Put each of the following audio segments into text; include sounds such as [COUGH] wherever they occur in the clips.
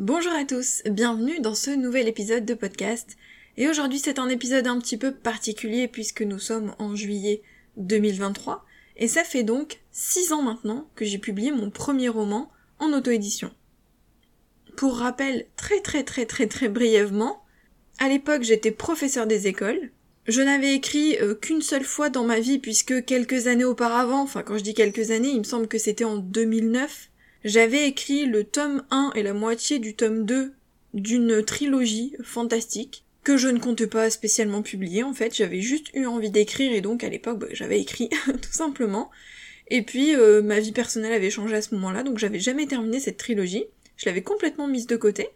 Bonjour à tous, bienvenue dans ce nouvel épisode de podcast. Et aujourd'hui c'est un épisode un petit peu particulier puisque nous sommes en juillet 2023 et ça fait donc 6 ans maintenant que j'ai publié mon premier roman en auto-édition. Pour rappel très très très très très brièvement, à l'époque j'étais professeur des écoles. Je n'avais écrit euh, qu'une seule fois dans ma vie puisque quelques années auparavant, enfin quand je dis quelques années, il me semble que c'était en 2009, j'avais écrit le tome 1 et la moitié du tome 2 d'une trilogie fantastique que je ne comptais pas spécialement publier en fait, j'avais juste eu envie d'écrire et donc à l'époque bah, j'avais écrit [LAUGHS] tout simplement. Et puis euh, ma vie personnelle avait changé à ce moment-là donc j'avais jamais terminé cette trilogie, je l'avais complètement mise de côté.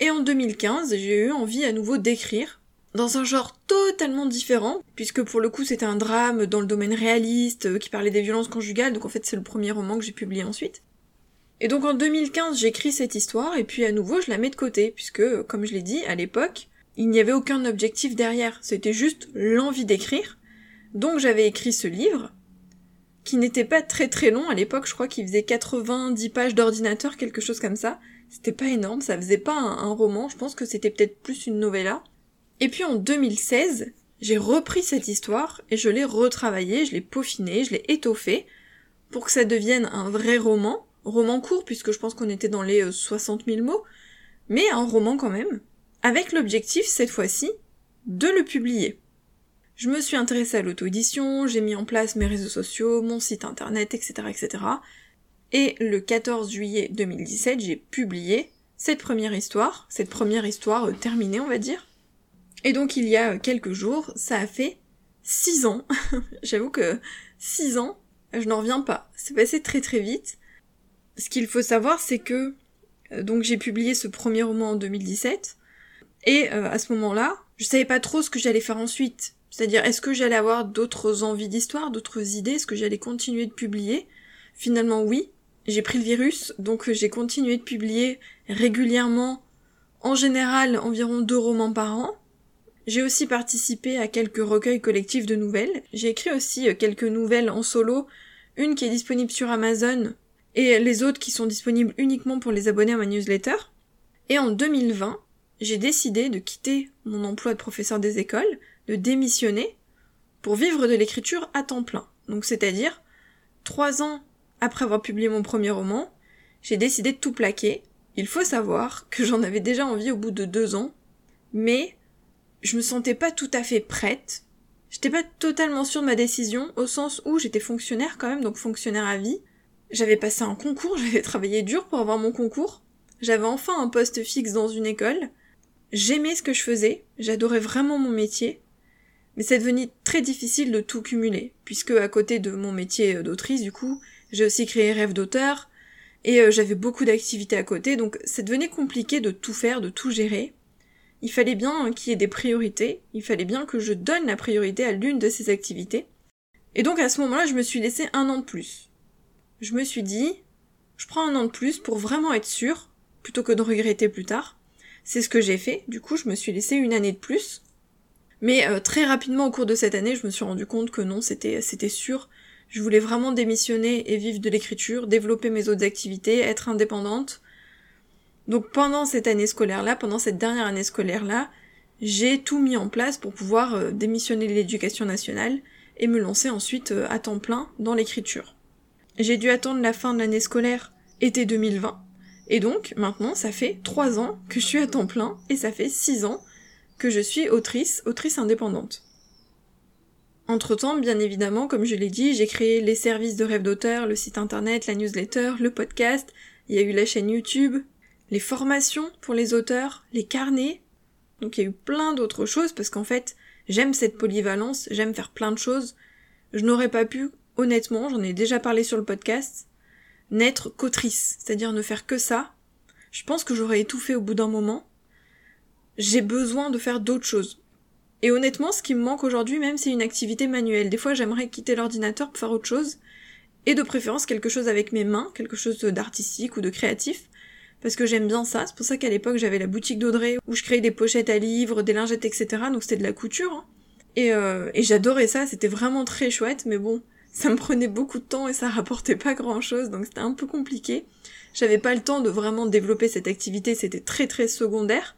Et en 2015 j'ai eu envie à nouveau d'écrire dans un genre totalement différent, puisque pour le coup c'était un drame dans le domaine réaliste, euh, qui parlait des violences conjugales, donc en fait c'est le premier roman que j'ai publié ensuite. Et donc en 2015, j'écris cette histoire et puis à nouveau, je la mets de côté puisque, comme je l'ai dit, à l'époque, il n'y avait aucun objectif derrière. C'était juste l'envie d'écrire. Donc j'avais écrit ce livre qui n'était pas très très long à l'époque, je crois qu'il faisait 90 pages d'ordinateur, quelque chose comme ça. C'était pas énorme, ça faisait pas un, roman, je pense que c'était peut-être plus une novella. Et puis en 2016, j'ai repris cette histoire et je l'ai retravaillée, je l'ai peaufinée, je l'ai étoffée pour que ça devienne un vrai roman roman court, puisque je pense qu'on était dans les 60 euh, 000 mots, mais un roman quand même, avec l'objectif, cette fois-ci, de le publier. Je me suis intéressée à l'auto-édition, j'ai mis en place mes réseaux sociaux, mon site internet, etc., etc. Et le 14 juillet 2017, j'ai publié cette première histoire, cette première histoire euh, terminée, on va dire. Et donc il y a quelques jours, ça a fait 6 ans. [LAUGHS] J'avoue que 6 ans, je n'en reviens pas. C'est passé très très vite ce qu'il faut savoir, c'est que euh, donc j'ai publié ce premier roman en 2017 et euh, à ce moment-là, je savais pas trop ce que j'allais faire ensuite. C'est-à-dire, est-ce que j'allais avoir d'autres envies d'histoire, d'autres idées, est-ce que j'allais continuer de publier? Finalement, oui. J'ai pris le virus, donc euh, j'ai continué de publier régulièrement, en général environ deux romans par an. J'ai aussi participé à quelques recueils collectifs de nouvelles. J'ai écrit aussi quelques nouvelles en solo, une qui est disponible sur Amazon, et les autres qui sont disponibles uniquement pour les abonnés à ma newsletter. Et en 2020, j'ai décidé de quitter mon emploi de professeur des écoles, de démissionner, pour vivre de l'écriture à temps plein. Donc c'est-à-dire, trois ans après avoir publié mon premier roman, j'ai décidé de tout plaquer. Il faut savoir que j'en avais déjà envie au bout de deux ans, mais je me sentais pas tout à fait prête. J'étais pas totalement sûre de ma décision, au sens où j'étais fonctionnaire quand même, donc fonctionnaire à vie, j'avais passé un concours, [LAUGHS] j'avais travaillé dur pour avoir mon concours. J'avais enfin un poste fixe dans une école. J'aimais ce que je faisais, j'adorais vraiment mon métier. Mais c'est devenu très difficile de tout cumuler, puisque à côté de mon métier d'autrice, du coup, j'ai aussi créé Rêve d'auteur, et euh, j'avais beaucoup d'activités à côté, donc c'est devenu compliqué de tout faire, de tout gérer. Il fallait bien qu'il y ait des priorités, il fallait bien que je donne la priorité à l'une de ces activités. Et donc à ce moment-là, je me suis laissé un an de plus je me suis dit, je prends un an de plus pour vraiment être sûr, plutôt que de regretter plus tard. C'est ce que j'ai fait, du coup je me suis laissé une année de plus. Mais euh, très rapidement au cours de cette année, je me suis rendu compte que non, c'était c'était sûr. Je voulais vraiment démissionner et vivre de l'écriture, développer mes autres activités, être indépendante. Donc pendant cette année scolaire-là, pendant cette dernière année scolaire-là, j'ai tout mis en place pour pouvoir euh, démissionner de l'éducation nationale et me lancer ensuite euh, à temps plein dans l'écriture. J'ai dû attendre la fin de l'année scolaire, été 2020, et donc maintenant ça fait 3 ans que je suis à temps plein, et ça fait 6 ans que je suis autrice, autrice indépendante. Entre-temps, bien évidemment, comme je l'ai dit, j'ai créé les services de rêve d'auteur, le site internet, la newsletter, le podcast, il y a eu la chaîne YouTube, les formations pour les auteurs, les carnets, donc il y a eu plein d'autres choses parce qu'en fait, j'aime cette polyvalence, j'aime faire plein de choses. Je n'aurais pas pu honnêtement, j'en ai déjà parlé sur le podcast, n'être qu'autrice, c'est-à-dire ne faire que ça, je pense que j'aurais étouffé au bout d'un moment. J'ai besoin de faire d'autres choses. Et honnêtement, ce qui me manque aujourd'hui, même, c'est une activité manuelle. Des fois, j'aimerais quitter l'ordinateur pour faire autre chose. Et de préférence quelque chose avec mes mains, quelque chose d'artistique ou de créatif. Parce que j'aime bien ça. C'est pour ça qu'à l'époque, j'avais la boutique d'Audrey, où je créais des pochettes à livres, des lingettes, etc. Donc c'était de la couture. Hein. Et, euh, et j'adorais ça, c'était vraiment très chouette. Mais bon, ça me prenait beaucoup de temps et ça rapportait pas grand chose, donc c'était un peu compliqué. j'avais pas le temps de vraiment développer cette activité, c'était très très secondaire.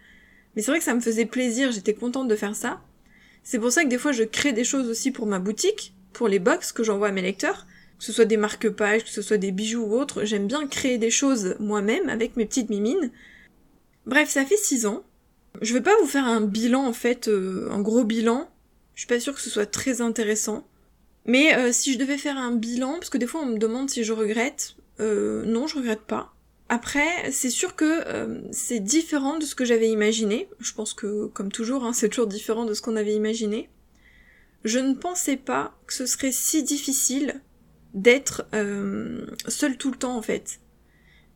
Mais c'est vrai que ça me faisait plaisir, j'étais contente de faire ça. C'est pour ça que des fois je crée des choses aussi pour ma boutique, pour les box que j'envoie à mes lecteurs, que ce soit des marque-pages, que ce soit des bijoux ou autres, j'aime bien créer des choses moi-même avec mes petites mimines. Bref, ça fait six ans. Je vais pas vous faire un bilan en fait, euh, un gros bilan. Je suis pas sûre que ce soit très intéressant. Mais euh, si je devais faire un bilan, parce que des fois on me demande si je regrette, euh, non, je regrette pas. Après, c'est sûr que euh, c'est différent de ce que j'avais imaginé. Je pense que, comme toujours, hein, [LAUGHS] c'est toujours différent de ce qu'on avait imaginé. Je ne pensais pas que ce serait si difficile d'être seule tout le temps en fait.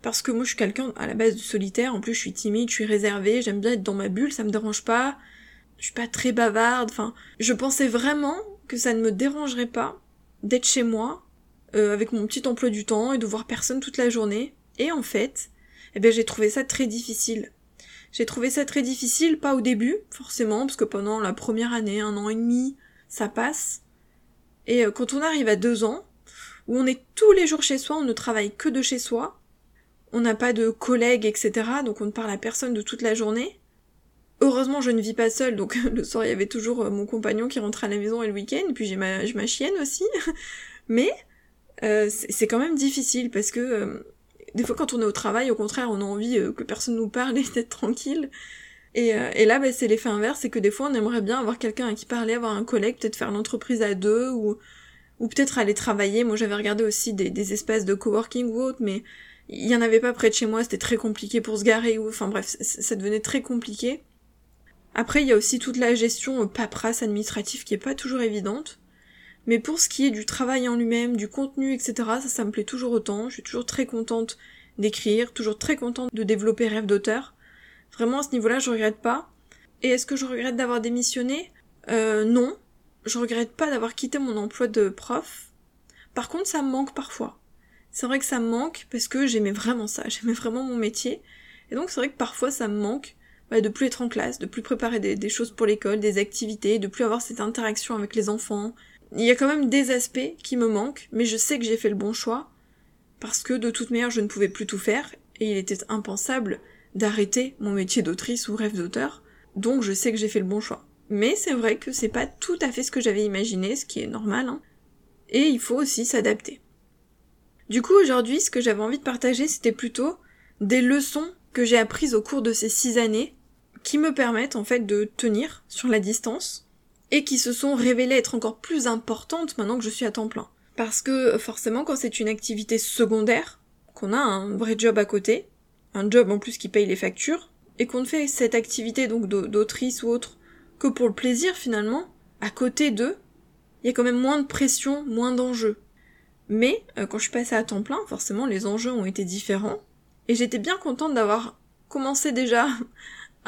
Parce que moi je suis quelqu'un à la base de solitaire, en plus je suis timide, je suis réservée, j'aime bien être dans ma bulle, ça me dérange pas. Je suis pas très bavarde, enfin, je pensais vraiment que ça ne me dérangerait pas d'être chez moi, euh, avec mon petit emploi du temps et de voir personne toute la journée. Et en fait, eh ben j'ai trouvé ça très difficile. J'ai trouvé ça très difficile, pas au début, forcément, parce que pendant la première année, un an et demi, ça passe. Et euh, quand on arrive à deux ans, où on est tous les jours chez soi, on ne travaille que de chez soi, on n'a pas de collègues, etc., donc on ne parle à personne de toute la journée. Heureusement, je ne vis pas seule, donc [LAUGHS] le soir, il y avait toujours euh, mon compagnon qui rentrait à la maison et le week-end, puis j'ai ma, ma chienne aussi. [LAUGHS] Mais euh, c'est quand même difficile, parce que euh, des fois, quand on est au travail, au contraire, on a envie que personne nous parle [LAUGHS] et d'être tranquille. Et, et là, bah, c'est l'effet inverse, c'est que des fois, on aimerait bien avoir quelqu'un à qui parler, avoir un collègue, peut-être faire l'entreprise à deux, ou ou peut-être aller travailler. Moi, j'avais regardé aussi des, des espèces de coworking ou autre, mais il y en avait pas près de chez moi, c'était très compliqué pour se garer ou, enfin bref, ça devenait très compliqué. Après, il y a aussi toute la gestion euh, paperasse administrative qui est pas toujours évidente. Mais pour ce qui est du travail en lui-même, du contenu, etc., ça, ça me plaît toujours autant. Je suis toujours très contente d'écrire, toujours très contente de développer rêve d'auteur. Vraiment, à ce niveau-là, je regrette pas. Et est-ce que je regrette d'avoir démissionné? Euh, Non, je regrette pas d'avoir quitté mon emploi de prof. Par contre, ça me manque parfois. C'est vrai que ça me manque parce que j'aimais vraiment ça, [LAUGHS] j'aimais vraiment mon métier. Et donc c'est vrai que parfois ça me manque de plus être en classe, de plus préparer des, des choses pour l'école, des activités, de plus avoir cette interaction avec les enfants. Il y a quand même des aspects qui me manquent, mais je sais que j'ai fait le bon choix parce que de toute manière je ne pouvais plus tout faire et il était impensable d'arrêter mon métier d'autrice ou rêve d'auteur. Donc je sais que j'ai fait le bon choix. Mais c'est vrai que c'est pas tout à fait ce que j'avais imaginé, ce qui est normal, hein. Et il faut aussi s'adapter. Du coup, aujourd'hui, ce que j'avais envie de partager, c'était plutôt des leçons que j'ai apprises au cours de ces six années, qui me permettent en fait de tenir sur la distance, et qui se sont révélées être encore plus importantes maintenant que je suis à temps plein. Parce que forcément, quand c'est une activité secondaire, qu'on a un vrai job à côté, un job en plus qui paye les factures, et qu'on fait cette activité donc d'autrice ou autre que pour le plaisir finalement, à côté d'eux, il y a quand même moins de pression, moins d'enjeux. Mais euh, quand je suis passée à temps plein, forcément les enjeux ont été différents, et j'étais bien contente d'avoir commencé déjà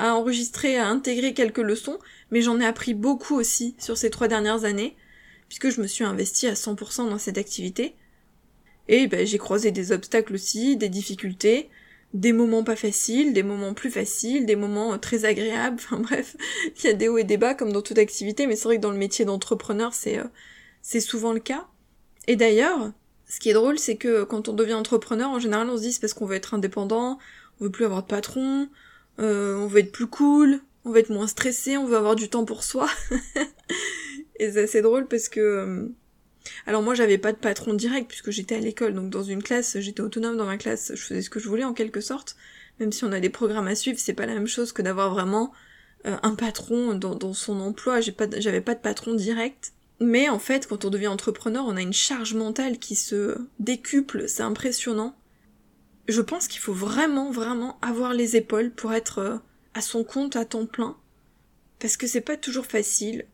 à enregistrer, à intégrer quelques leçons, mais j'en ai appris beaucoup aussi sur ces trois dernières années, puisque je me suis investie à 100% dans cette activité. Et ben, j'ai croisé des obstacles aussi, des difficultés, des moments pas faciles, des moments plus faciles, des moments euh, très agréables, [LAUGHS] enfin bref, il y a des hauts et des bas comme dans toute activité, mais c'est vrai que dans le métier d'entrepreneur, c'est euh, c'est souvent le cas. Et d'ailleurs, ce qui est drôle, c'est que quand on devient entrepreneur, en général, on se dit c'est parce qu'on veut être indépendant, on veut plus avoir de patron, euh, on veut être plus cool, on veut être moins stressé, on veut avoir du temps pour soi. [LAUGHS] et c'est assez drôle parce que alors moi j'avais pas de patron direct puisque j'étais à l'école, donc dans une classe, j'étais autonome dans ma classe, je faisais ce que je voulais en quelque sorte. Même si on a des programmes à suivre, c'est pas la même chose que d'avoir vraiment euh, un patron dans, son emploi. J'ai pas, j'avais pas de patron direct. Mais en fait, quand on devient entrepreneur, on a une charge mentale qui se décuple, c'est impressionnant. Je pense qu'il faut vraiment, vraiment avoir les épaules pour être euh, à son compte à temps plein. Parce que c'est pas toujours facile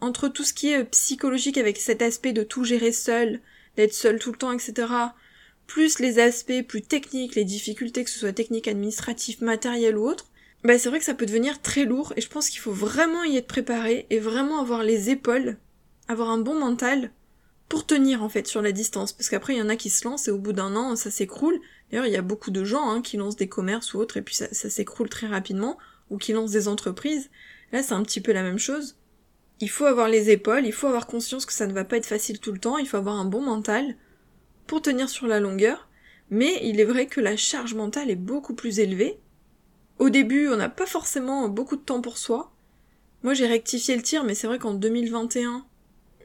entre tout ce qui est psychologique avec cet aspect de tout gérer seul, d'être seul tout le temps, etc., plus les aspects plus techniques, les difficultés, que ce soit techniques, administratives, matérielles ou autres, bah c'est vrai que ça peut devenir très lourd et je pense qu'il faut vraiment y être préparé et vraiment avoir les épaules, avoir un bon mental pour tenir en fait sur la distance parce qu'après il y en a qui se lancent et au bout d'un an ça s'écroule. D'ailleurs il y a beaucoup de gens hein, qui lancent des commerces ou autres et puis ça, ça s'écroule très rapidement ou qui lancent des entreprises. Là c'est un petit peu la même chose. Il faut avoir les épaules, il faut avoir conscience que ça ne va pas être facile tout le temps, il faut avoir un bon mental pour tenir sur la longueur, mais il est vrai que la charge mentale est beaucoup plus élevée. Au début, on n'a pas forcément beaucoup de temps pour soi. Moi, j'ai rectifié le tir, mais c'est vrai qu'en 2021,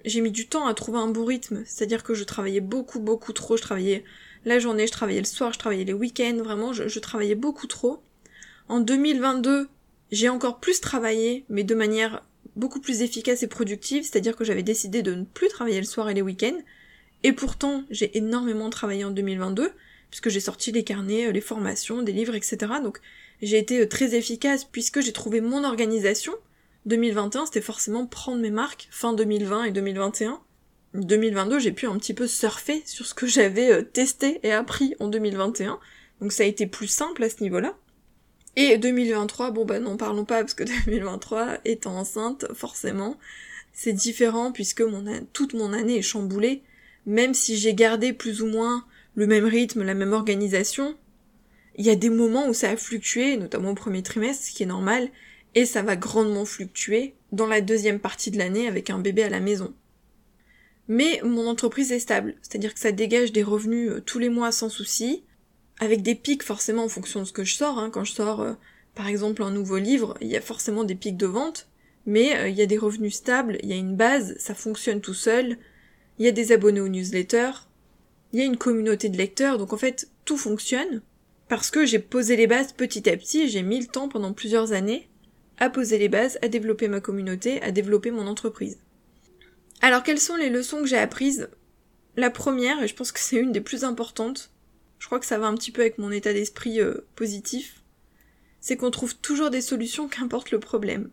j'ai mis du temps à trouver un bon rythme. C'est-à-dire que je travaillais beaucoup, beaucoup trop. Je travaillais la journée, je travaillais le soir, je travaillais les week-ends. Vraiment, je, je travaillais beaucoup trop. En 2022, j'ai encore plus travaillé, mais de manière beaucoup plus efficace et productive. C'est-à-dire que j'avais décidé de ne plus travailler le soir et les week-ends. Et pourtant, j'ai énormément travaillé en 2022, puisque j'ai sorti les carnets, euh, les formations, des livres, etc. Donc j'ai été euh, très efficace puisque j'ai trouvé mon organisation. 2021, c'était forcément prendre mes marques, fin 2020 et 2021. 2022, j'ai pu un petit peu surfer sur ce que j'avais euh, testé et appris en 2021. Donc ça a été plus simple à ce niveau-là. Et 2023, bon bah n'en parlons pas parce que [LAUGHS] 2023, étant enceinte, forcément, c'est différent puisque toute mon année est chamboulée même si j'ai gardé plus ou moins le même rythme, la même organisation, il y a des moments où ça a fluctué, notamment au premier trimestre, ce qui est normal, et ça va grandement fluctuer dans la deuxième partie de l'année avec un bébé à la maison. Mais mon entreprise est stable, c'est-à-dire que ça dégage des revenus euh, tous les mois sans souci, avec des pics forcément en fonction de ce que je sors. Hein. Quand je sors euh, par exemple un nouveau livre, il y a forcément des pics de vente, mais euh, il y a des revenus stables, il y a une base, ça fonctionne tout seul, il y a des abonnés aux newsletters, il y a une communauté de lecteurs, donc en fait tout fonctionne parce que j'ai posé les bases petit à petit, j'ai mis le temps pendant plusieurs années à poser les bases, à développer ma communauté, à développer mon entreprise. Alors quelles sont les leçons que j'ai apprises? La première, et je pense que c'est une des plus importantes, je crois que ça va un petit peu avec mon état d'esprit euh, positif, c'est qu'on trouve toujours des solutions qu'importe le problème.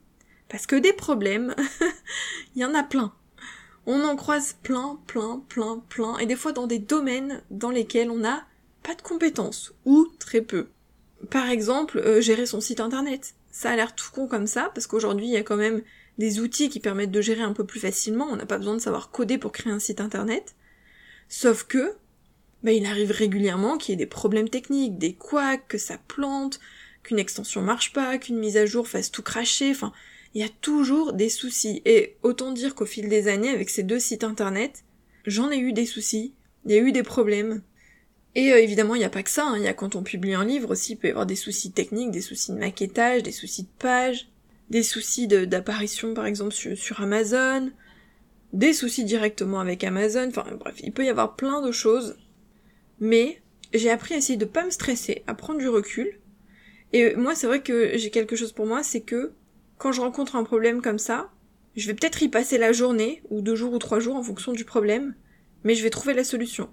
Parce que des problèmes, [LAUGHS] il y en a plein. On en croise plein, plein, plein, plein, et des fois dans des domaines dans lesquels on n'a pas de compétences, ou très peu. Par exemple, euh, gérer son site internet. Ça a l'air tout con comme ça, parce qu'aujourd'hui il y a quand même des outils qui permettent de gérer un peu plus facilement, on n'a pas besoin de savoir coder pour créer un site internet. Sauf que, bah, il arrive régulièrement qu'il y ait des problèmes techniques, des couacs, que ça plante, qu'une extension marche pas, qu'une mise à jour fasse tout cracher, enfin, il y a toujours des soucis. Et autant dire qu'au fil des années, avec ces deux sites internet, j'en ai eu des soucis, il y a eu des problèmes. Et euh, évidemment, il n'y a pas que ça, hein. il y a quand on publie un livre aussi, il peut y avoir des soucis techniques, des soucis de maquettage, des soucis de page, des soucis d'apparition par exemple sur, sur Amazon, des soucis directement avec Amazon, enfin bref, il peut y avoir plein de choses. Mais j'ai appris à essayer de pas me stresser, à prendre du recul. Et moi, c'est vrai que j'ai quelque chose pour moi, c'est que quand je rencontre un problème comme ça, je vais peut-être y passer la journée, ou deux jours ou trois jours en fonction du problème, mais je vais trouver la solution.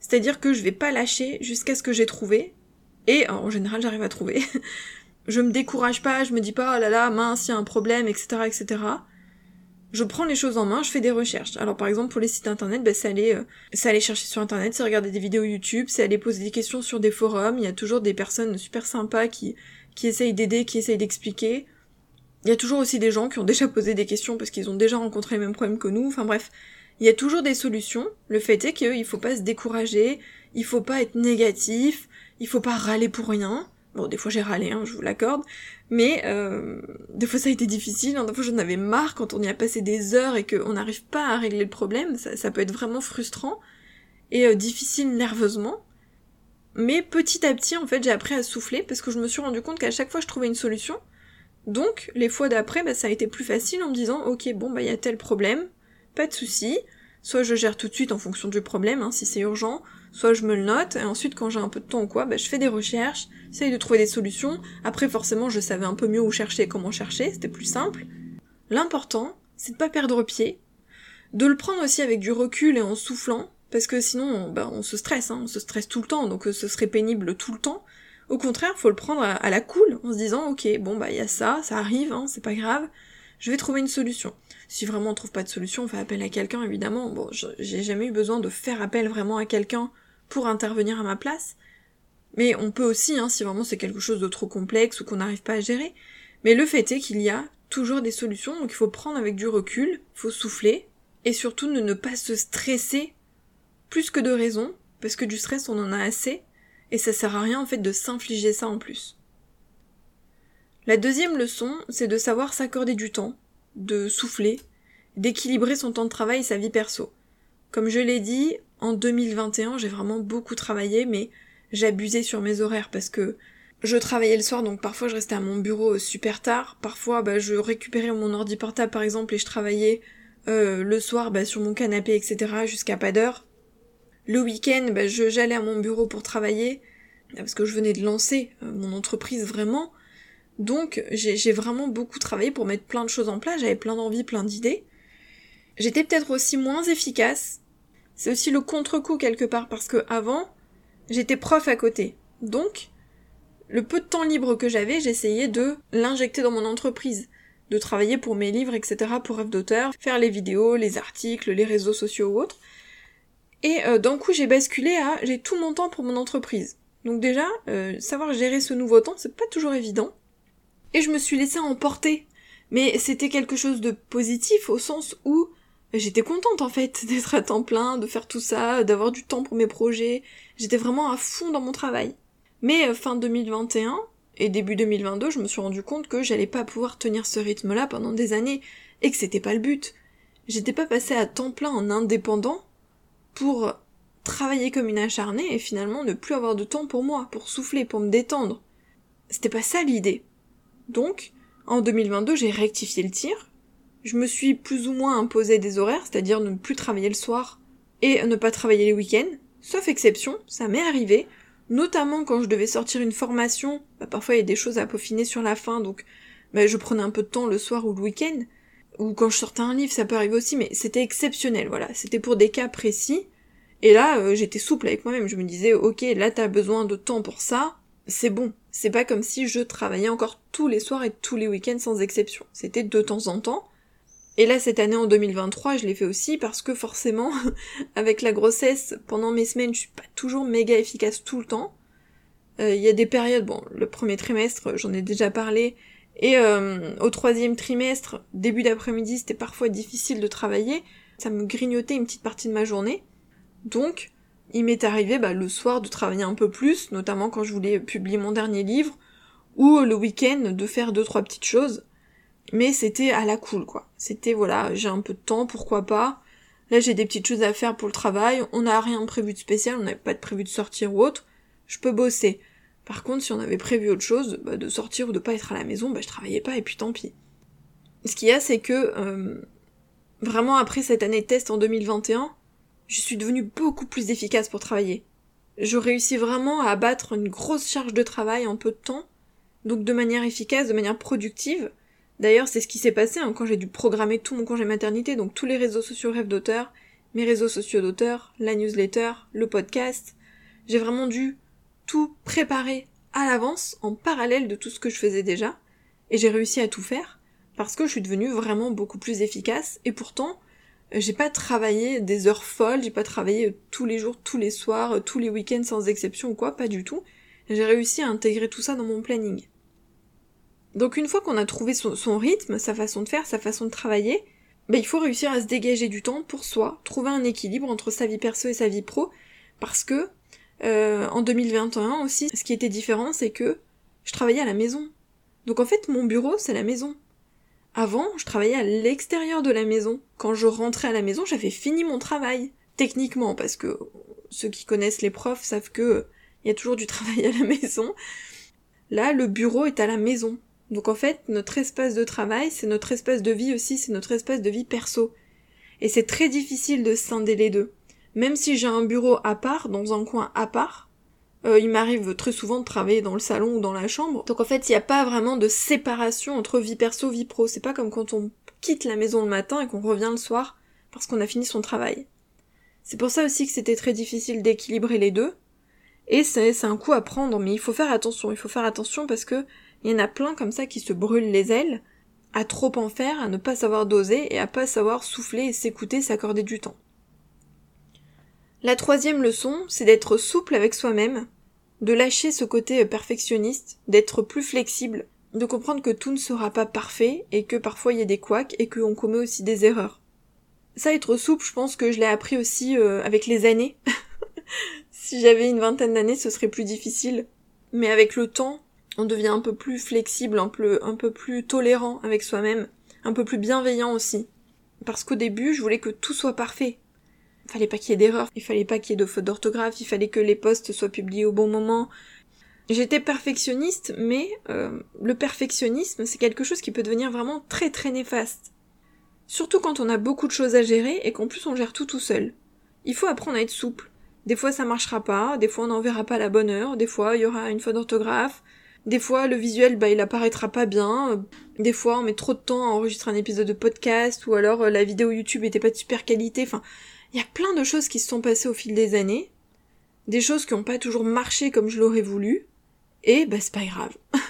C'est-à-dire que je vais pas lâcher jusqu'à ce que j'ai trouvé, et en général j'arrive à trouver. [LAUGHS] je me décourage pas, je me dis pas oh là là mince il y a un problème, etc. etc. Je prends les choses en main, je fais des recherches. Alors par exemple pour les sites internet, ben, c'est aller, euh, chercher sur internet, c'est regarder des vidéos YouTube, c'est aller poser des questions sur des forums, il y a toujours des personnes super sympas qui, qui essayent d'aider, qui essayent d'expliquer. Il y a toujours aussi des gens qui ont déjà posé des questions parce qu'ils ont déjà rencontré les mêmes problèmes que nous. Enfin bref, il y a toujours des solutions. Le fait est qu'il faut pas se décourager, il faut pas être négatif, il faut pas râler pour rien. Bon, des fois j'ai râlé, hein, je vous l'accorde, mais euh, des fois ça a été difficile, hein, des fois j'en avais marre quand on y a passé des heures et qu'on n'arrive pas à régler le problème, ça, peut être vraiment frustrant et euh, difficile nerveusement. Mais petit à petit, en fait, j'ai appris à souffler parce que je me suis rendu compte qu'à chaque fois je trouvais une solution, donc, les fois d'après, bah, ça a été plus facile en me disant, ok, bon, bah, il y a tel problème, pas de souci. Soit je gère tout de suite en fonction du problème, hein, si c'est urgent, soit je me le note, et ensuite, quand j'ai un peu de temps ou quoi, bah, je fais des recherches, j'essaye de trouver des solutions. Après, forcément, je savais un peu mieux où chercher et comment chercher, c'était plus simple. L'important, c'est de pas perdre pied, de le prendre aussi avec du recul et en soufflant, parce que sinon, bah, on se stresse, hein, on se stresse tout le temps, donc euh, ce serait pénible tout le temps. Au contraire, faut le prendre à, la cool, en se disant, ok, bon bah il y a ça, ça arrive, hein, c'est pas grave, je vais trouver une solution. Si vraiment on trouve pas de solution, on fait appel à quelqu'un, évidemment. Bon, j'ai jamais eu besoin de faire appel vraiment à quelqu'un pour intervenir à ma place. Mais on peut aussi, hein, si vraiment c'est quelque chose de trop complexe ou qu'on n'arrive pas à gérer. Mais le fait est qu'il y a toujours des solutions, donc il faut prendre avec du recul, faut souffler, et surtout ne, ne pas se stresser plus que de raison, parce que du stress on en a assez, et ça sert à rien en fait de s'infliger ça en plus. La deuxième leçon, c'est de savoir s'accorder du temps, de souffler, d'équilibrer son temps de travail et sa vie perso. Comme je l'ai dit, en 2021, j'ai vraiment beaucoup travaillé, mais j'abusais sur mes horaires parce que je travaillais le soir, donc parfois je restais à mon bureau super tard. Parfois, bah, je récupérais mon ordi portable par exemple et je travaillais euh, le soir bah, sur mon canapé, etc. jusqu'à pas d'heure. Le week-end, bah, j'allais à mon bureau pour travailler parce que je venais de lancer euh, mon entreprise vraiment. Donc j'ai vraiment beaucoup travaillé pour mettre plein de choses en place. J'avais plein d'envies, plein d'idées. J'étais peut-être aussi moins efficace. C'est aussi le contre-coup quelque part parce que avant, j'étais prof à côté. Donc, le peu de temps libre que j'avais, j'essayais de l'injecter dans mon entreprise, de travailler pour mes livres, etc., pour rêve d'auteur, faire les vidéos, les articles, les réseaux sociaux ou autres. Et euh, d'un coup, j'ai basculé à j'ai tout mon temps pour mon entreprise. Donc déjà, euh, savoir gérer ce nouveau temps, c'est pas toujours évident. Et je me suis laissée emporter. Mais c'était quelque chose de positif au sens où j'étais contente en fait [LAUGHS] d'être à temps plein, de faire tout ça, d'avoir du temps pour mes projets. J'étais vraiment à fond dans mon travail. Mais euh, fin 2021 et début 2022, je me suis rendu compte que j'allais pas pouvoir tenir ce rythme-là pendant des années et que c'était pas le but. J'étais pas passée à temps plein en indépendant pour travailler comme une acharnée et finalement ne plus avoir de temps pour moi, pour souffler, pour me détendre. C'était pas ça l'idée. Donc, en 2022, j'ai rectifié le tir. Je me suis plus ou moins imposé des horaires, c'est-à-dire ne plus travailler le soir et ne pas travailler les week-ends. Sauf exception, ça m'est arrivé notamment quand je devais sortir une formation, bah, parfois il y a des choses à peaufiner sur la fin, donc bah, je prenais un peu de temps le soir ou le week-end, ou quand je sortais un livre, ça peut arriver aussi, mais c'était exceptionnel, voilà, c'était pour des cas précis, et là euh, j'étais souple avec moi-même, je me disais ok là t'as besoin de temps pour ça, c'est bon, c'est pas comme si je travaillais encore tous les soirs et tous les week-ends sans exception, c'était de temps en temps, et là, cette année en 2023, je l'ai fait aussi parce que forcément, [LAUGHS] avec la grossesse, pendant mes semaines, je suis pas toujours méga efficace tout le temps. Euh, il y a des périodes, bon, le premier trimestre, j'en ai déjà parlé, et euh, au troisième trimestre, début d'après-midi, c'était parfois difficile de travailler. Ça me grignotait une petite partie de ma journée. Donc, il m'est arrivé bah, le soir de travailler un peu plus, notamment quand je voulais publier mon dernier livre, ou le week-end de faire deux trois petites choses mais c'était à la cool quoi. C'était voilà, j'ai un peu de temps, pourquoi pas. Là j'ai des petites choses à faire pour le travail, on n'a rien prévu de spécial, on n'avait pas de prévu de sortir ou autre, je peux bosser. Par contre, si on avait prévu autre chose, bah, de sortir ou de pas être à la maison, bah je travaillais pas et puis tant pis. Ce qu'il y a, c'est que euh, vraiment après cette année de test en 2021, je suis devenue beaucoup plus efficace pour travailler. Je réussis vraiment à abattre une grosse charge de travail en peu de temps, donc de manière efficace, de manière productive, D'ailleurs, c'est ce qui s'est passé hein, quand j'ai dû programmer tout mon congé maternité, donc tous les réseaux sociaux rêve d'auteur, mes réseaux sociaux d'auteur, la newsletter, le podcast. J'ai vraiment dû tout préparer à l'avance, en parallèle de tout ce que je faisais déjà, et j'ai réussi à tout faire, parce que je suis devenue vraiment beaucoup plus efficace, et pourtant, j'ai pas travaillé des heures folles, j'ai pas travaillé tous les jours, tous les soirs, tous les week-ends sans exception ou quoi, pas du tout. J'ai réussi à intégrer tout ça dans mon planning. Donc une fois qu'on a trouvé son, rythme, sa façon de faire, sa façon de travailler, ben, il faut réussir à se dégager du temps pour soi, trouver un équilibre entre sa vie perso et sa vie pro, parce que euh, en 2021 aussi, ce qui était différent, c'est que je travaillais à la maison. Donc en fait, mon bureau, c'est la maison. Avant, je travaillais à l'extérieur de la maison. Quand je rentrais à la maison, j'avais fini mon travail. Techniquement, parce que ceux qui connaissent les profs savent que il y a toujours du travail à la [LAUGHS] maison. Là, le bureau est à la maison. Donc en fait, notre espace de travail, c'est notre espace de vie aussi, c'est notre espace de vie perso. Et c'est très difficile de scinder les deux. Même si j'ai un bureau à part, dans un coin à part, euh, il m'arrive très souvent de travailler dans le salon ou dans la chambre. Donc en fait, il n'y a pas vraiment de séparation entre vie perso, vie pro. C'est pas comme quand on quitte la maison le matin et qu'on revient le soir parce qu'on a fini son travail. C'est pour ça aussi que c'était très difficile d'équilibrer les deux. Et c'est un coup à prendre, mais il faut faire attention. Il faut faire attention parce que il y en a plein comme ça qui se brûlent les ailes, à trop en faire, à ne pas savoir doser et à pas savoir souffler et s'écouter, s'accorder du temps. La troisième leçon, c'est d'être souple avec soi-même, de lâcher ce côté perfectionniste, d'être plus flexible, de comprendre que tout ne sera pas parfait et que parfois il y a des couacs et qu'on commet aussi des erreurs. Ça, être souple, je pense que je l'ai appris aussi euh, avec les années. [LAUGHS] si j'avais une vingtaine d'années, ce serait plus difficile. Mais avec le temps, on devient un peu plus flexible, un peu, un peu plus tolérant avec soi-même, un peu plus bienveillant aussi. Parce qu'au début, je voulais que tout soit parfait. Fallait pas qu'il y ait d'erreurs, il fallait pas qu'il y ait de fautes d'orthographe, il fallait que les posts soient publiés au bon moment. J'étais perfectionniste, mais euh, le perfectionnisme, c'est quelque chose qui peut devenir vraiment très très néfaste. Surtout quand on a beaucoup de choses à gérer et qu'en plus on gère tout tout seul. Il faut apprendre à être souple. Des fois ça marchera pas, des fois on n'enverra pas la bonne heure, des fois il y aura une faute d'orthographe, des fois le visuel bah il apparaîtra pas bien, des fois on met trop de temps à enregistrer un épisode de podcast ou alors euh, la vidéo YouTube était pas de super qualité, enfin il y a plein de choses qui se sont passées au fil des années, des choses qui n'ont pas toujours marché comme je l'aurais voulu, et bah c'est pas grave. [LAUGHS]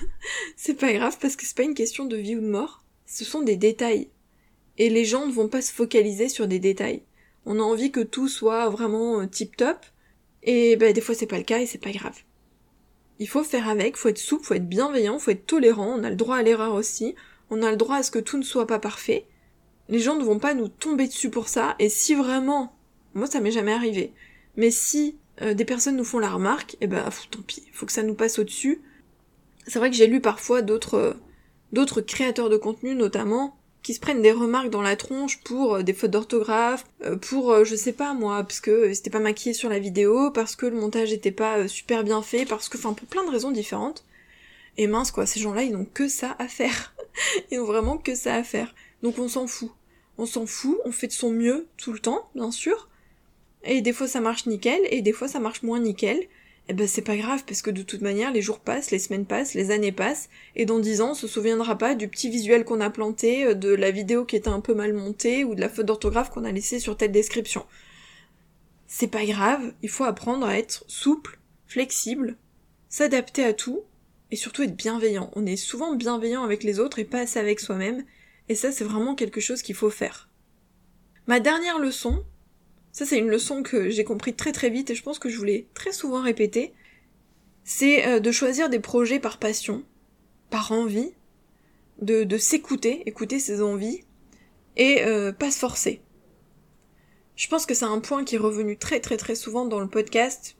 c'est pas grave parce que c'est pas une question de vie ou de mort, ce sont des détails. Et les gens ne vont pas se focaliser sur des détails. On a envie que tout soit vraiment euh, tip top, et bah des fois c'est pas le cas et c'est pas grave. Il faut faire avec, faut être souple, faut être bienveillant, faut être tolérant, on a le droit à l'erreur aussi, on a le droit à ce que tout ne soit pas parfait, les gens ne vont pas nous tomber dessus pour ça, et si vraiment, moi ça m'est jamais arrivé, mais si euh, des personnes nous font la remarque, eh ben tant pis, faut que ça nous passe au-dessus. C'est vrai que j'ai lu parfois d'autres euh, d'autres créateurs de contenu notamment qui se prennent des remarques dans la tronche pour euh, des fautes d'orthographe, pour je sais pas moi, parce que c'était pas maquillé sur la vidéo, parce que le montage était pas super bien fait, parce que enfin pour plein de raisons différentes. Et mince quoi, ces gens-là ils n'ont que ça à faire. [LAUGHS] ils n'ont vraiment que ça à faire. Donc on s'en fout on s'en fout, on fait de son mieux tout le temps, bien sûr. Et des fois ça marche nickel, et des fois ça marche moins nickel. Et eh ben c'est pas grave, parce que de toute manière, les jours passent, les semaines passent, les années passent, et dans dix ans, on se souviendra pas du petit visuel qu'on a planté, euh, de la vidéo qui était un peu mal montée, ou de la faute d'orthographe qu'on a laissée sur telle description. C'est pas grave, il faut apprendre à être souple, flexible, s'adapter à tout, et surtout être bienveillant. On est souvent bienveillant avec les autres et pas assez avec soi-même, et ça, c'est vraiment quelque chose qu'il faut faire. Ma dernière leçon, ça c'est une leçon que j'ai compris très très vite et je pense que je voulais très souvent répéter, c'est euh, de choisir des projets par passion, par envie, de, s'écouter, écouter ses envies, et euh, pas se forcer. Je pense que c'est un point qui est revenu très très très souvent dans le podcast,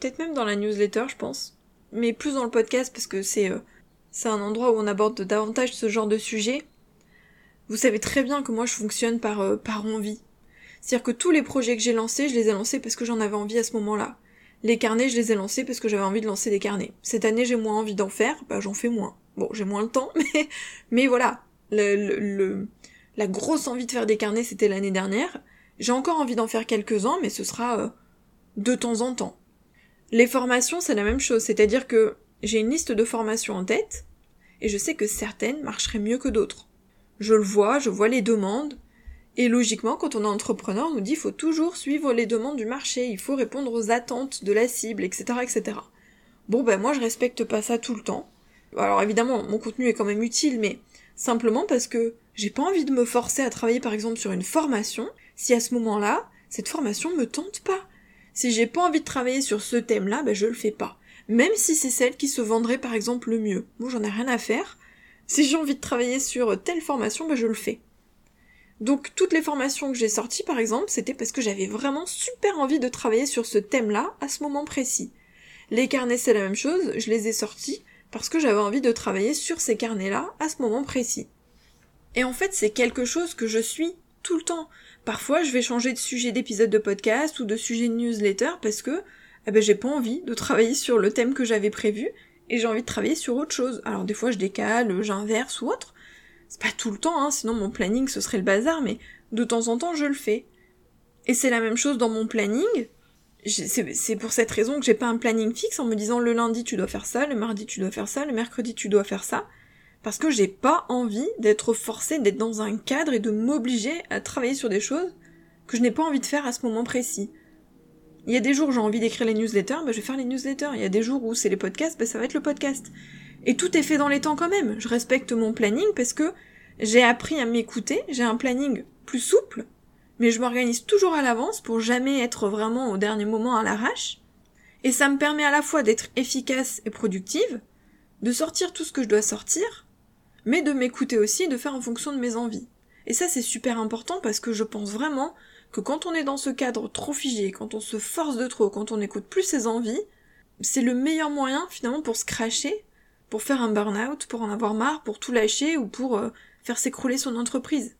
peut-être même dans la newsletter, je pense, mais plus dans le podcast parce que c'est euh, c'est un endroit où on aborde davantage ce genre de sujet. Vous savez très bien que moi je fonctionne par, euh, par envie. C'est-à-dire que tous les projets que j'ai lancés, je les ai lancés parce que j'en avais envie à ce moment-là. Les carnets, je les ai lancés parce que j'avais envie de lancer des carnets. Cette année, j'ai moins envie d'en faire, bah j'en fais moins. Bon, j'ai moins le temps, [LAUGHS] mais, mais voilà. La grosse envie de faire des carnets, c'était l'année dernière. J'ai encore envie d'en faire quelques-uns, mais ce sera euh, de temps en temps. Les formations, c'est la même chose, c'est-à-dire que j'ai une liste de formations en tête, et je sais que certaines marcheraient mieux que d'autres je le vois, je vois les demandes. Et logiquement, quand on est entrepreneur, on nous dit qu'il faut toujours suivre les demandes du marché, il faut répondre aux attentes de la cible, etc., etc. Bon, ben moi je respecte pas ça tout le temps. Alors évidemment, mon contenu est quand même utile, mais simplement parce que j'ai pas envie de me forcer à travailler par exemple sur une formation si à ce moment-là, cette formation me tente pas. Si j'ai pas envie de travailler sur ce thème-là, ben je le fais pas. Même si c'est celle qui se vendrait par exemple le mieux. Moi j'en ai rien à faire. Si j'ai envie de travailler sur telle formation, ben je le fais. Donc toutes les formations que j'ai sorties par exemple, c'était parce que j'avais vraiment super envie de travailler sur ce thème-là à ce moment précis. Les carnets c'est la même chose, je les ai sortis parce que j'avais envie de travailler sur ces carnets-là à ce moment précis. Et en fait c'est quelque chose que je suis tout le temps. Parfois je vais changer de sujet d'épisode de podcast ou de sujet de newsletter parce que eh ben, j'ai pas envie de travailler sur le thème que j'avais prévu et j'ai envie de travailler sur autre chose. Alors des fois je décale, j'inverse ou autre. C'est pas tout le temps, hein, sinon mon planning ce serait le bazar, mais de temps en temps je le fais. Et c'est la même chose dans mon planning. C'est pour cette raison que j'ai pas un planning fixe en me disant le lundi tu dois faire ça, le mardi tu dois faire ça, le mercredi tu dois faire ça. Parce que j'ai pas envie d'être forcée d'être dans un cadre et de m'obliger à travailler sur des choses que je n'ai pas envie de faire à ce moment précis. Il y a des jours où j'ai envie d'écrire les newsletters, bah je vais faire les newsletters. Il y a des jours où c'est les podcasts, bah ça va être le podcast. Et tout est fait dans les temps quand même. Je respecte mon planning parce que j'ai appris à m'écouter, j'ai un planning plus souple, mais je m'organise toujours à l'avance pour jamais être vraiment au dernier moment à l'arrache. Et ça me permet à la fois d'être efficace et productive, de sortir tout ce que je dois sortir, mais de m'écouter aussi, de faire en fonction de mes envies. Et ça c'est super important parce que je pense vraiment que quand on est dans ce cadre trop figé, quand on se force de trop, quand on n'écoute plus ses envies, c'est le meilleur moyen finalement pour se cracher, pour faire un burn-out, pour en avoir marre, pour tout lâcher ou pour euh, faire s'écrouler son entreprise.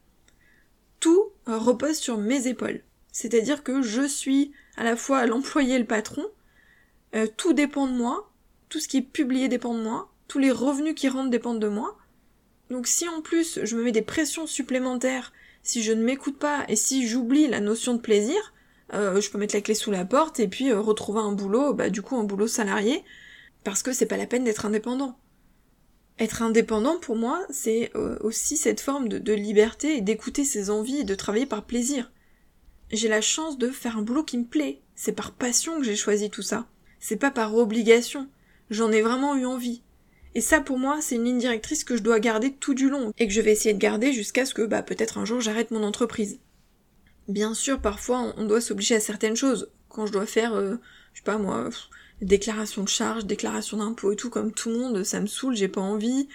Tout euh, repose sur mes épaules. C'est-à-dire que je suis à la fois l'employé et le patron, euh, tout dépend de moi, tout ce qui est publié dépend de moi, tous les revenus qui rentrent dépendent de moi. Donc si en plus je me mets des pressions supplémentaires, si je ne m'écoute pas et si j'oublie la notion de plaisir, euh, je peux mettre la clé sous la porte et puis euh, retrouver un boulot, bah du coup un boulot salarié, parce que c'est pas la peine d'être indépendant. Être indépendant pour moi, c'est euh, aussi cette forme de, de liberté et d'écouter ses envies et de travailler par plaisir. J'ai la chance de faire un boulot qui me plaît. C'est par passion que j'ai choisi tout ça. C'est pas par obligation. J'en ai vraiment eu envie. Et ça, pour moi, c'est une ligne directrice que je dois garder tout du long, et que je vais essayer de garder jusqu'à ce que, bah, peut-être un jour j'arrête mon entreprise. Bien sûr, parfois, on doit s'obliger à certaines choses. Quand je dois faire, euh, je sais pas moi, déclaration de charges, déclaration d'impôts et tout, comme tout le monde, ça me saoule, j'ai pas envie.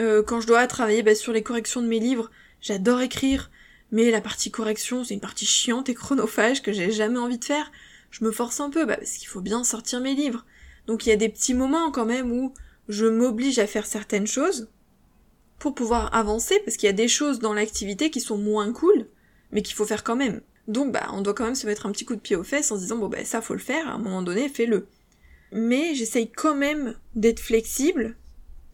Euh, quand je dois travailler bah, sur les corrections de mes livres, j'adore écrire, mais la partie correction, c'est une partie chiante et chronophage que j'ai jamais envie de faire. Je me force un peu, bah, parce qu'il faut bien sortir mes livres. Donc il y a des petits moments quand même où je m'oblige à faire certaines choses pour pouvoir avancer, parce qu'il y a des choses dans l'activité qui sont moins cool, mais qu'il faut faire quand même. Donc bah on doit quand même se mettre un petit coup de pied aux fesses en se disant bon bah ça faut le faire, à un moment donné fais-le. Mais j'essaye quand même d'être flexible.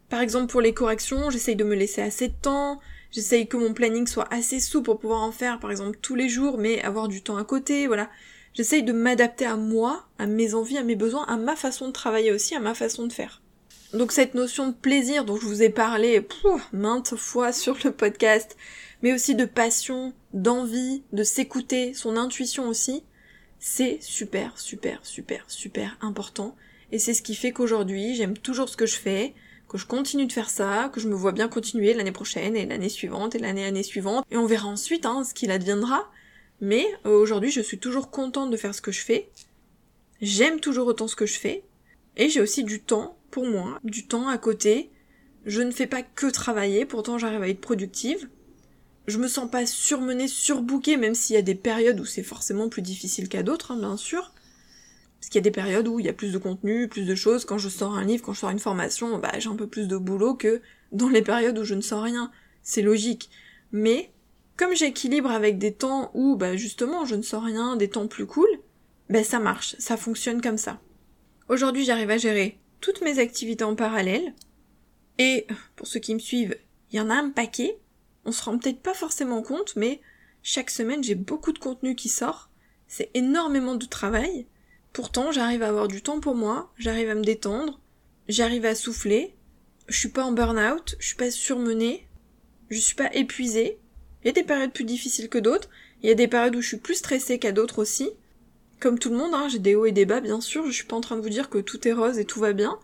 Par exemple pour les corrections, j'essaye de me laisser assez de temps, j'essaye que mon planning soit assez souple pour pouvoir en faire par exemple tous les jours, mais avoir du temps à côté, voilà. J'essaye de m'adapter à moi, à mes envies, à mes besoins, à ma façon de travailler aussi, à ma façon de faire. Donc cette notion de plaisir dont je vous ai parlé maintes fois sur le podcast, mais aussi de passion, d'envie, de s'écouter, son intuition aussi, c'est super, super, super, super important. Et c'est ce qui fait qu'aujourd'hui, j'aime toujours ce que je fais, que je continue de faire ça, que je me vois bien continuer l'année prochaine et l'année suivante et l'année année suivante. Et on verra ensuite hein, ce qu'il adviendra. Mais euh, aujourd'hui, je suis toujours contente de faire ce que je fais. J'aime toujours autant ce que je fais. Et j'ai aussi du temps pour moi, du temps à côté. Je ne fais pas que travailler, pourtant j'arrive à être productive. Je me sens pas surmenée, surbookée, même s'il y a des périodes où c'est forcément plus difficile qu'à d'autres, hein, bien sûr. Parce qu'il y a des périodes où il y a plus de contenu, plus de choses. Quand je sors un livre, quand je sors une formation, bah, j'ai un peu plus de boulot que dans les périodes où je ne sors rien. C'est logique. Mais, comme j'équilibre avec des temps où, bah, justement, je ne sors rien, des temps plus cool, bah, ça marche. Ça fonctionne comme ça. Aujourd'hui, j'arrive à gérer toutes mes activités en parallèle. Et pour ceux qui me suivent, il y en a un paquet. On se rend peut-être pas forcément compte, mais chaque semaine j'ai beaucoup de contenu qui sort. C'est énormément de travail. Pourtant, j'arrive à avoir du temps pour moi, j'arrive à me détendre, j'arrive à souffler. Je suis pas en burn-out, je suis pas surmenée, je suis pas épuisée. Il y a des périodes plus difficiles que d'autres, il y a des périodes où je suis plus stressée qu'à d'autres aussi. Comme tout le monde, hein, j'ai des hauts et des bas, bien sûr, je suis pas en train de vous dire que tout est rose et tout va bien.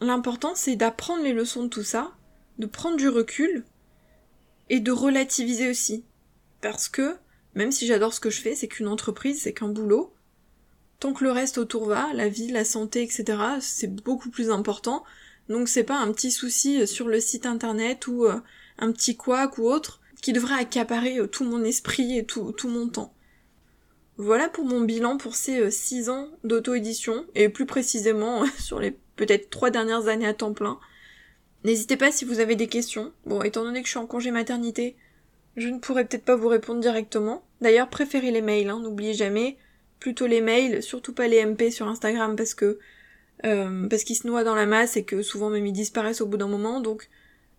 L'important, c'est d'apprendre les leçons de tout ça, de prendre du recul, et de relativiser aussi. Parce que, même si j'adore ce que je fais, c'est qu'une entreprise, c'est qu'un boulot, tant que le reste autour va, la vie, la santé, etc., c'est beaucoup plus important. Donc c'est pas un petit souci sur le site internet ou euh, un petit couac ou autre qui devrait accaparer euh, tout mon esprit et tout, tout mon temps. Voilà pour mon bilan pour ces 6 euh, ans d'auto-édition, et plus précisément [LAUGHS] sur les peut-être 3 dernières années à temps plein. N'hésitez pas si vous avez des questions. Bon, étant donné que je suis en congé maternité, je ne pourrai peut-être pas vous répondre directement. D'ailleurs, préférez les mails, hein, n'oubliez jamais. Plutôt les mails, surtout pas les MP sur Instagram parce que euh, parce qu'ils se noient dans la masse et que souvent même ils disparaissent au bout d'un moment. Donc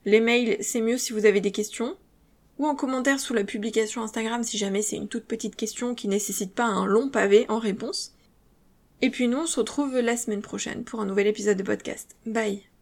les mails, c'est mieux si vous avez des questions ou en commentaire sous la publication Instagram si jamais c'est une toute petite question qui nécessite pas un long pavé en réponse. Et puis nous on se retrouve la semaine prochaine pour un nouvel épisode de podcast. Bye